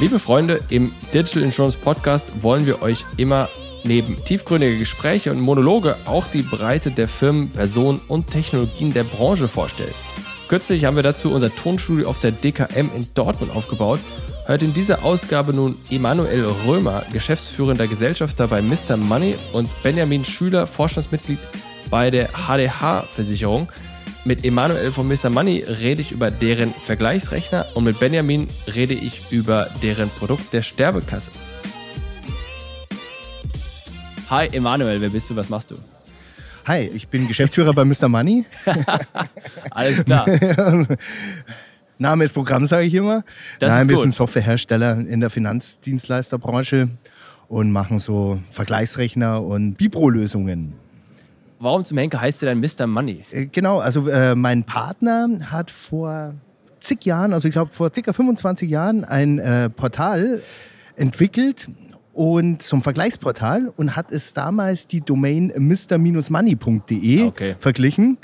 Liebe Freunde, im Digital Insurance Podcast wollen wir euch immer neben tiefgründige Gespräche und Monologe auch die Breite der Firmen, Personen und Technologien der Branche vorstellen. Kürzlich haben wir dazu unser Tonstudio auf der DKM in Dortmund aufgebaut. Hört in dieser Ausgabe nun Emanuel Römer, geschäftsführender Gesellschafter bei Mr. Money und Benjamin Schüler, Vorstandsmitglied bei der HDH-Versicherung. Mit Emanuel von Mr. Money rede ich über deren Vergleichsrechner und mit Benjamin rede ich über deren Produkt der Sterbekasse. Hi Emanuel, wer bist du, was machst du? Hi, ich bin Geschäftsführer bei Mr. Money. Alles klar. Name ist Programm, sage ich immer. Das Nein, ist wir gut. sind Softwarehersteller in der Finanzdienstleisterbranche und machen so Vergleichsrechner und Bipro-Lösungen. Warum zum Henker heißt du dann Mr. Money? Äh, Genau, also äh, mein Partner hat vor zig Jahren, also ich glaube vor circa 25 Jahren, ein äh, Portal entwickelt und zum Vergleichsportal und hat es damals die Domain mr-money.de Okay. verglichen.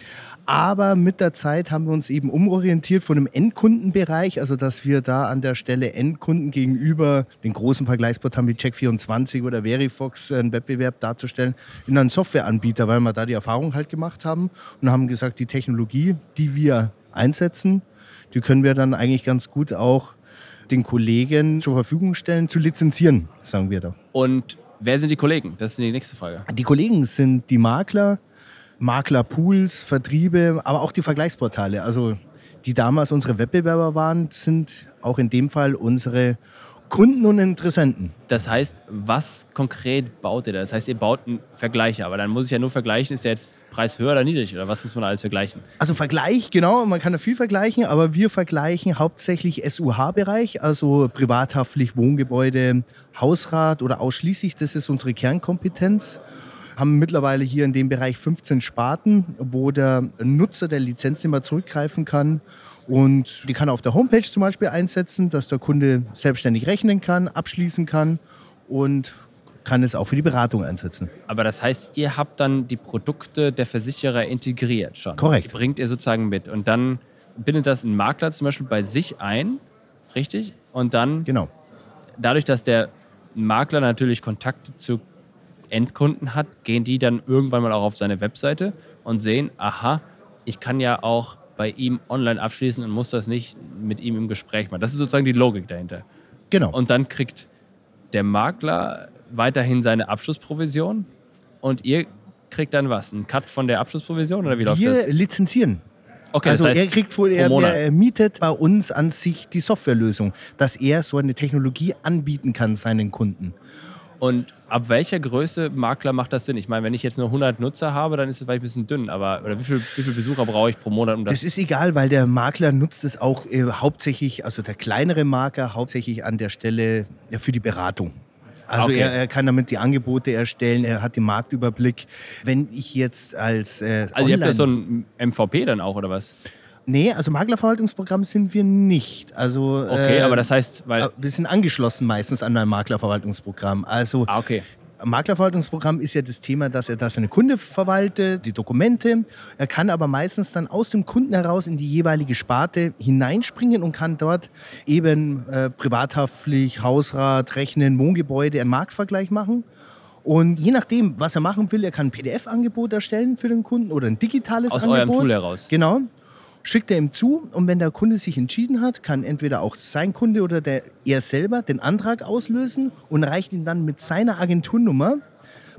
Aber mit der Zeit haben wir uns eben umorientiert von einem Endkundenbereich, also dass wir da an der Stelle Endkunden gegenüber den großen Vergleichsportalen wie Check24 oder Verifox einen Wettbewerb darzustellen, in einen Softwareanbieter, weil wir da die Erfahrung halt gemacht haben und haben gesagt, die Technologie, die wir einsetzen, die können wir dann eigentlich ganz gut auch den Kollegen zur Verfügung stellen, zu lizenzieren, sagen wir da. Und wer sind die Kollegen? Das ist die nächste Frage. Die Kollegen sind die Makler, Maklerpools, Vertriebe, aber auch die Vergleichsportale. Also die damals unsere Wettbewerber waren, sind auch in dem Fall unsere Kunden und Interessenten. Das heißt, was konkret baut ihr da? Das heißt, ihr baut einen Vergleicher, aber dann muss ich ja nur vergleichen, ist der jetzt Preis höher oder niedrig oder was muss man alles vergleichen? Also Vergleich, genau, man kann da viel vergleichen, aber wir vergleichen hauptsächlich SUH-Bereich, also privathaftlich Wohngebäude, Hausrat oder ausschließlich, das ist unsere Kernkompetenz. Haben mittlerweile hier in dem Bereich 15 Sparten, wo der Nutzer der Lizenz immer zurückgreifen kann. Und die kann er auf der Homepage zum Beispiel einsetzen, dass der Kunde selbstständig rechnen kann, abschließen kann und kann es auch für die Beratung einsetzen. Aber das heißt, ihr habt dann die Produkte der Versicherer integriert schon. Korrekt. Die bringt ihr sozusagen mit. Und dann bindet das ein Makler zum Beispiel bei sich ein, richtig? Und dann, Genau. dadurch, dass der Makler natürlich Kontakte zu Endkunden hat, gehen die dann irgendwann mal auch auf seine Webseite und sehen, aha, ich kann ja auch bei ihm online abschließen und muss das nicht mit ihm im Gespräch machen. Das ist sozusagen die Logik dahinter. Genau. Und dann kriegt der Makler weiterhin seine Abschlussprovision und ihr kriegt dann was? Einen Cut von der Abschlussprovision oder wie läuft wir das? lizenzieren. Okay, also das heißt, er kriegt wohl, er, er mietet bei uns an sich die Softwarelösung, dass er so eine Technologie anbieten kann seinen Kunden. Und ab welcher Größe Makler macht das Sinn? Ich meine, wenn ich jetzt nur 100 Nutzer habe, dann ist es vielleicht ein bisschen dünn. Aber oder wie viel, wie viel Besucher brauche ich pro Monat, um das? Das ist egal, weil der Makler nutzt es auch äh, hauptsächlich, also der kleinere Makler hauptsächlich an der Stelle ja, für die Beratung. Also Okay. er, er kann damit die Angebote erstellen, er hat den Marktüberblick. Wenn ich jetzt als äh, also ihr habt ja so ein MVP dann auch oder was? Nee, also Maklerverwaltungsprogramm sind wir nicht. Also Okay, äh, aber das heißt, weil wir sind angeschlossen meistens an ein Maklerverwaltungsprogramm. Also ah okay, Am Maklerverwaltungsprogramm ist ja das Thema, dass er da seine Kunde verwaltet, die Dokumente. Er kann aber meistens dann aus dem Kunden heraus in die jeweilige Sparte hineinspringen und kann dort eben äh, privathaftlich, Hausrat, Rechnen, Wohngebäude, einen Marktvergleich machen. Und je nachdem, was er machen will, er kann ein PDF-Angebot erstellen für den Kunden oder ein digitales aus Angebot. eurem Tool heraus. Genau. Schickt er ihm zu und wenn der Kunde sich entschieden hat, kann entweder auch sein Kunde oder der, er selber den Antrag auslösen und reicht ihn dann mit seiner Agenturnummer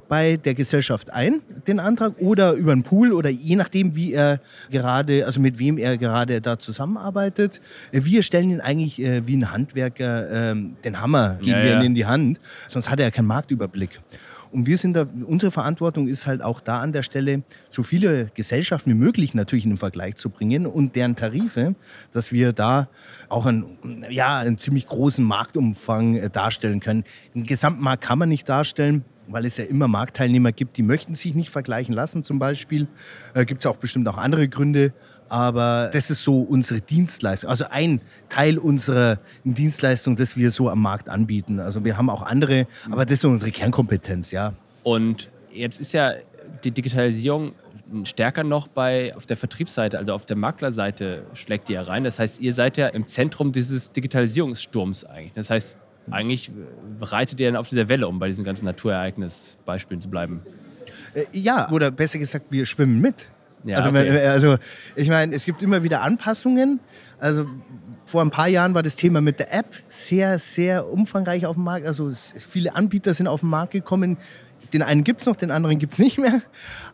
bei der Gesellschaft ein, den Antrag, oder über einen Pool oder je nachdem, wie er gerade, also mit wem er gerade da zusammenarbeitet. Wir stellen ihn eigentlich äh, wie ein Handwerker ähm, den Hammer, geben Ja, wir ja. ihm in die Hand, sonst hat er ja keinen Marktüberblick. Und wir sind da, unsere Verantwortung ist halt auch da an der Stelle, so viele Gesellschaften wie möglich natürlich in den Vergleich zu bringen und deren Tarife, dass wir da auch einen, ja, einen ziemlich großen Marktumfang äh, darstellen können. Den Gesamtmarkt kann man nicht darstellen, weil es ja immer Marktteilnehmer gibt, die möchten sich nicht vergleichen lassen zum Beispiel. Äh, gibt es auch bestimmt auch andere Gründe. Aber das ist so unsere Dienstleistung, also ein Teil unserer Dienstleistung, das wir so am Markt anbieten. Also wir haben auch andere, aber das ist so unsere Kernkompetenz, ja. Und jetzt ist ja die Digitalisierung stärker noch bei auf der Vertriebsseite, also auf der Maklerseite schlägt ihr rein. Das heißt, ihr seid ja im Zentrum dieses Digitalisierungssturms eigentlich. Das heißt, eigentlich reitet ihr dann auf dieser Welle, um bei diesen ganzen Naturereignisbeispielen zu bleiben. Äh, ja, oder besser gesagt, wir schwimmen mit. Ja, also, okay. also, ich meine, es gibt immer wieder Anpassungen. Also vor ein paar Jahren war das Thema mit der App sehr, sehr umfangreich auf dem Markt. Also viele Anbieter sind auf den Markt gekommen. Den einen gibt es noch, den anderen gibt es nicht mehr.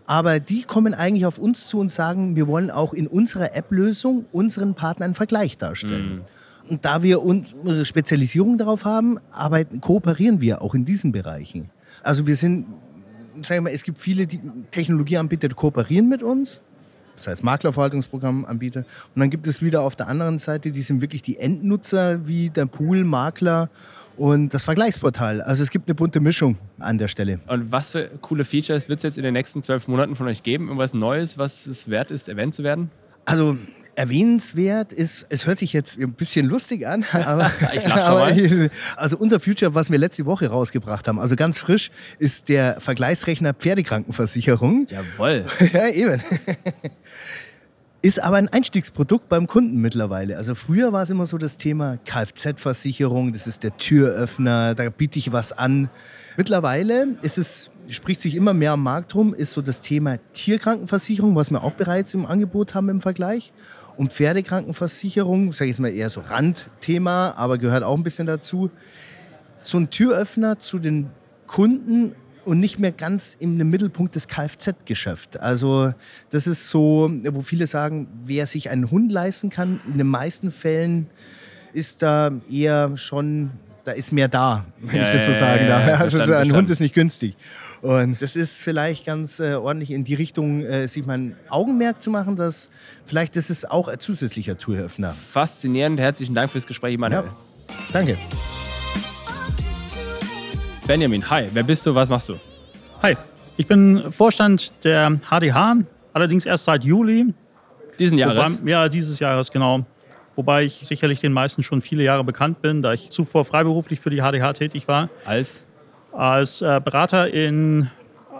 Aber die kommen eigentlich auf uns zu und sagen, wir wollen auch in unserer App-Lösung unseren Partnern einen Vergleich darstellen. Mhm. Und da wir unsere Spezialisierung darauf haben, arbeiten, kooperieren wir auch in diesen Bereichen. Also wir sind sagen wir mal, es gibt viele die Technologieanbieter, die kooperieren mit uns. Das heißt Maklerverwaltungsprogrammanbieter. Und dann gibt es wieder auf der anderen Seite, die sind wirklich die Endnutzer, wie der Pool, Makler und das Vergleichsportal. Also es gibt eine bunte Mischung an der Stelle. Und was für coole Features wird es jetzt in den nächsten zwölf Monaten von euch geben? Irgendwas Neues, was es wert ist, erwähnt zu werden? Also Erwähnenswert ist, es hört sich jetzt ein bisschen lustig an, aber, ich aber also unser Future, was wir letzte Woche rausgebracht haben, also ganz frisch, ist der Vergleichsrechner Pferdekrankenversicherung. Jawohl. ja, eben. Ist aber ein Einstiegsprodukt beim Kunden mittlerweile. Also früher war es immer so das Thema Kfz-Versicherung, das ist der Türöffner, da biete ich was an. Mittlerweile ist es spricht sich immer mehr am Markt rum, ist so das Thema Tierkrankenversicherung, was wir auch bereits im Angebot haben im Vergleich. Und Pferdekrankenversicherung, sage ich jetzt mal eher so Randthema, aber gehört auch ein bisschen dazu. So ein Türöffner zu den Kunden und nicht mehr ganz im Mittelpunkt des Kfz-Geschäfts. Also das ist so, wo viele sagen, wer sich einen Hund leisten kann, in den meisten Fällen ist da eher schon, da ist mehr da, wenn ja, ich das so sagen darf. Ja, also ein Hund ist nicht günstig. Und das ist vielleicht ganz äh, ordentlich in die Richtung, äh, sich mal ein Augenmerk zu machen, dass vielleicht das ist auch ein zusätzlicher Touröffner. Faszinierend. Herzlichen Dank fürs Gespräch, Manuel. Ja, danke. Benjamin, hi. Wer bist du? Was machst du? Hi. Ich bin Vorstand der HDH, allerdings erst seit Juli. Diesen Jahres? Wobei, ja, dieses Jahres, genau. Wobei ich sicherlich den meisten schon viele Jahre bekannt bin, da ich zuvor freiberuflich für die HDH tätig war. Als? als äh, Berater in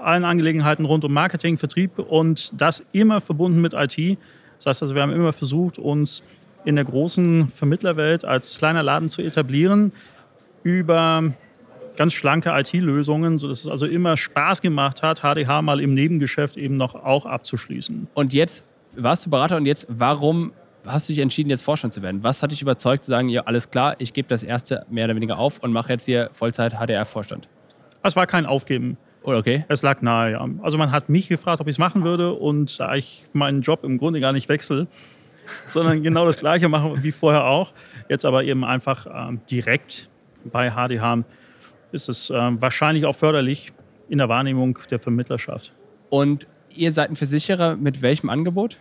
allen Angelegenheiten rund um Marketing, Vertrieb und das immer verbunden mit IT. Das heißt also, wir haben immer versucht, uns in der großen Vermittlerwelt als kleiner Laden zu etablieren über ganz schlanke IT-Lösungen, sodass es also immer Spaß gemacht hat, HDH mal im Nebengeschäft eben noch auch abzuschließen. Und jetzt warst du Berater und jetzt, warum hast du dich entschieden, jetzt Vorstand zu werden? Was hat dich überzeugt, zu sagen, ja, alles klar, ich gebe das erste mehr oder weniger auf und mache jetzt hier Vollzeit HDR-Vorstand? Es war kein Aufgeben. Oh, okay. Es lag nahe, ja. Also man hat mich gefragt, ob ich es machen würde und da ich meinen Job im Grunde gar nicht wechsle, sondern genau das Gleiche mache wie vorher auch, jetzt aber eben einfach ähm, direkt bei HDH, ist es ähm, wahrscheinlich auch förderlich in der Wahrnehmung der Vermittlerschaft. Und ihr seid ein Versicherer mit welchem Angebot?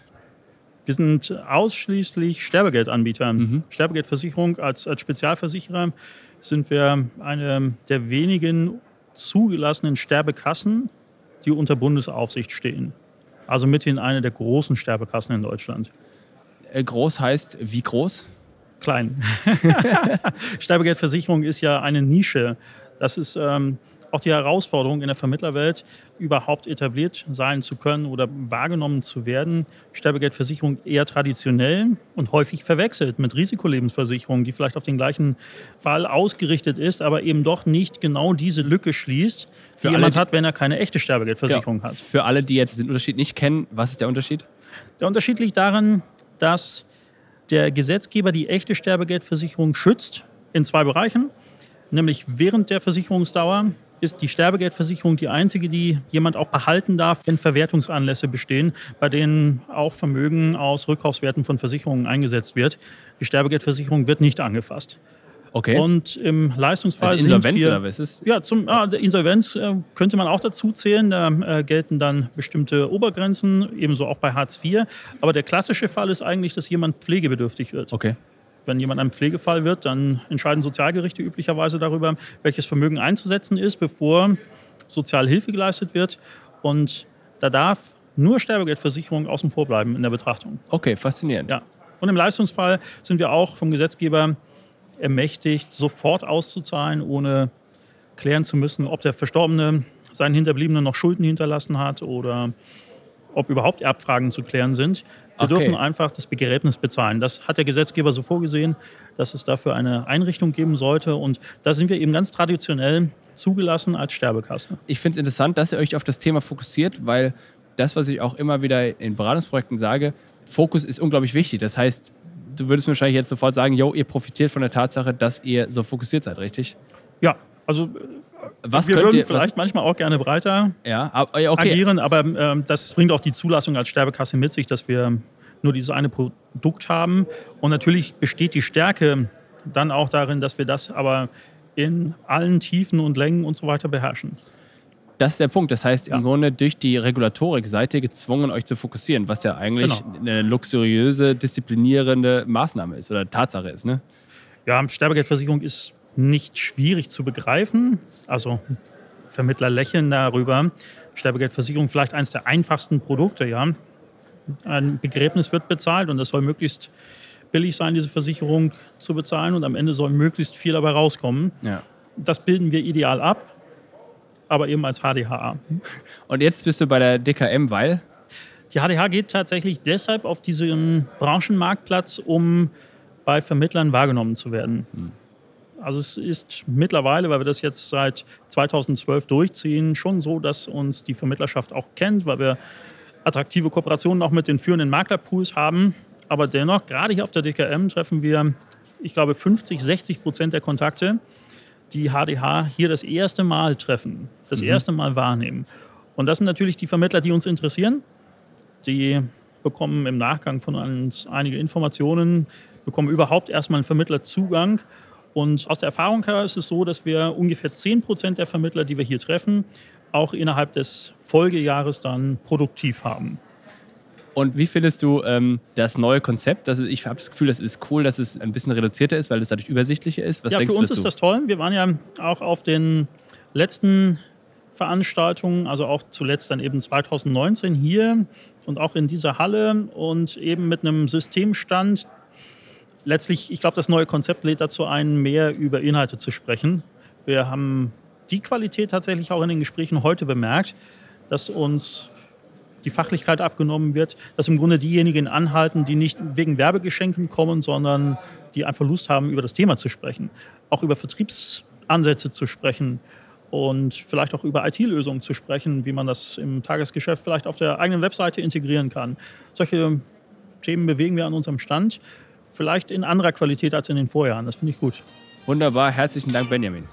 Wir sind ausschließlich Sterbegeldanbieter. Mhm. Sterbegeldversicherung als, als Spezialversicherer sind wir eine der wenigen zugelassenen Sterbekassen, die unter Bundesaufsicht stehen. Also mithin eine der großen Sterbekassen in Deutschland. Äh, groß heißt wie groß? Klein. Sterbegeldversicherung ist ja eine Nische. Das ist ähm, auch die Herausforderung in der Vermittlerwelt, überhaupt etabliert sein zu können oder wahrgenommen zu werden. Sterbegeldversicherung eher traditionell und häufig verwechselt mit Risikolebensversicherung, die vielleicht auf den gleichen Fall ausgerichtet ist, aber eben doch nicht genau diese Lücke schließt, die alle, jemand hat, wenn er keine echte Sterbegeldversicherung ja, hat. Für alle, die jetzt den Unterschied nicht kennen, was ist der Unterschied? Der Unterschied liegt darin, dass der Gesetzgeber die echte Sterbegeldversicherung schützt in zwei Bereichen, nämlich während der Versicherungsdauer ist die Sterbegeldversicherung die einzige, die jemand auch behalten darf, wenn Verwertungsanlässe bestehen, bei denen auch Vermögen aus Rückkaufswerten von Versicherungen eingesetzt wird. Die Sterbegeldversicherung wird nicht angefasst. Okay. Und im Leistungsfall. Also Insolvenz wir, oder was ist? Ja, zum ah, Insolvenz äh, könnte man auch dazu zählen. Da äh, gelten dann bestimmte Obergrenzen, ebenso auch bei Hartz IV. Aber der klassische Fall ist eigentlich, dass jemand pflegebedürftig wird. Okay. Wenn jemand ein Pflegefall wird, dann entscheiden Sozialgerichte üblicherweise darüber, welches Vermögen einzusetzen ist, bevor Sozialhilfe geleistet wird. Und da darf nur Sterbegeldversicherung außen vor bleiben in der Betrachtung. Okay, faszinierend. Ja. Und im Leistungsfall sind wir auch vom Gesetzgeber ermächtigt, sofort auszuzahlen, ohne klären zu müssen, ob der Verstorbene seinen Hinterbliebenen noch Schulden hinterlassen hat oder ob überhaupt Erbfragen zu klären sind. Wir Okay. dürfen einfach das Begräbnis bezahlen. Das hat der Gesetzgeber so vorgesehen, dass es dafür eine Einrichtung geben sollte. Und da sind wir eben ganz traditionell zugelassen als Sterbekasse. Ich finde es interessant, dass ihr euch auf das Thema fokussiert, weil das, was ich auch immer wieder in Beratungsprojekten sage, Fokus ist unglaublich wichtig. Das heißt, du würdest mir wahrscheinlich jetzt sofort sagen, yo, ihr profitiert von der Tatsache, dass ihr so fokussiert seid, richtig? Ja, also Was wir würden ihr, vielleicht manchmal auch gerne breiter was, ja, okay. agieren, aber ähm, das bringt auch die Zulassung als Sterbekasse mit sich, dass wir nur dieses eine Produkt haben. Und natürlich besteht die Stärke dann auch darin, dass wir das aber in allen Tiefen und Längen und so weiter beherrschen. Das ist der Punkt. Das heißt, Ja. im Grunde durch die Regulatorik seid ihr gezwungen, euch zu fokussieren, was ja eigentlich Genau. eine luxuriöse, disziplinierende Maßnahme ist oder Tatsache ist. Ne? Ja, Sterbegeldversicherung ist nicht schwierig zu begreifen. Also Vermittler lächeln darüber. Sterbegeldversicherung vielleicht eines der einfachsten Produkte, ja. Ein Begräbnis wird bezahlt und das soll möglichst billig sein, diese Versicherung zu bezahlen und am Ende soll möglichst viel dabei rauskommen. Ja. Das bilden wir ideal ab, aber eben als HDHA. Und jetzt bist du bei der DKM, weil Die HDH geht tatsächlich deshalb auf diesen Branchenmarktplatz, um bei Vermittlern wahrgenommen zu werden. Also es ist mittlerweile, weil wir das jetzt seit 2012 durchziehen, schon so, dass uns die Vermittlerschaft auch kennt, weil wir attraktive Kooperationen auch mit den führenden Maklerpools haben. Aber dennoch, gerade hier auf der DKM treffen wir, ich glaube, 50, 60 Prozent der Kontakte, die HDH hier das erste Mal treffen, das erste Mal wahrnehmen. Und das sind natürlich die Vermittler, die uns interessieren. Die bekommen im Nachgang von uns einige Informationen, bekommen überhaupt erstmal einen Vermittlerzugang. Und aus der Erfahrung her ist es so, dass wir ungefähr 10 Prozent der Vermittler, die wir hier treffen, auch innerhalb des Folgejahres dann produktiv haben. Und wie findest du ähm, das neue Konzept? Also ich habe das Gefühl, das ist cool, dass es ein bisschen reduzierter ist, weil es dadurch übersichtlicher ist. Was ja, denkst für uns du dazu? ist das toll. Wir waren ja auch auf den letzten Veranstaltungen, also auch zuletzt dann eben 2019 hier und auch in dieser Halle und eben mit einem Systemstand. Letztlich, ich glaube, das neue Konzept lädt dazu ein, mehr über Inhalte zu sprechen. Wir haben die Qualität tatsächlich auch in den Gesprächen heute bemerkt, dass uns die Fachlichkeit abgenommen wird, dass im Grunde diejenigen anhalten, die nicht wegen Werbegeschenken kommen, sondern die einfach Lust haben, über das Thema zu sprechen, auch über Vertriebsansätze zu sprechen und vielleicht auch über IT-Lösungen zu sprechen, wie man das im Tagesgeschäft vielleicht auf der eigenen Webseite integrieren kann. Solche Themen bewegen wir an unserem Stand, vielleicht in anderer Qualität als in den Vorjahren. Das finde ich gut. Wunderbar, herzlichen Dank, Benjamin.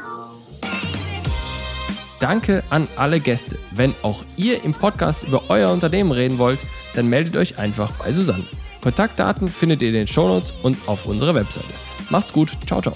Danke an alle Gäste. Wenn auch ihr im Podcast über euer Unternehmen reden wollt, dann meldet euch einfach bei Susanne. Kontaktdaten findet ihr in den Shownotes und auf unserer Webseite. Macht's gut, ciao, ciao.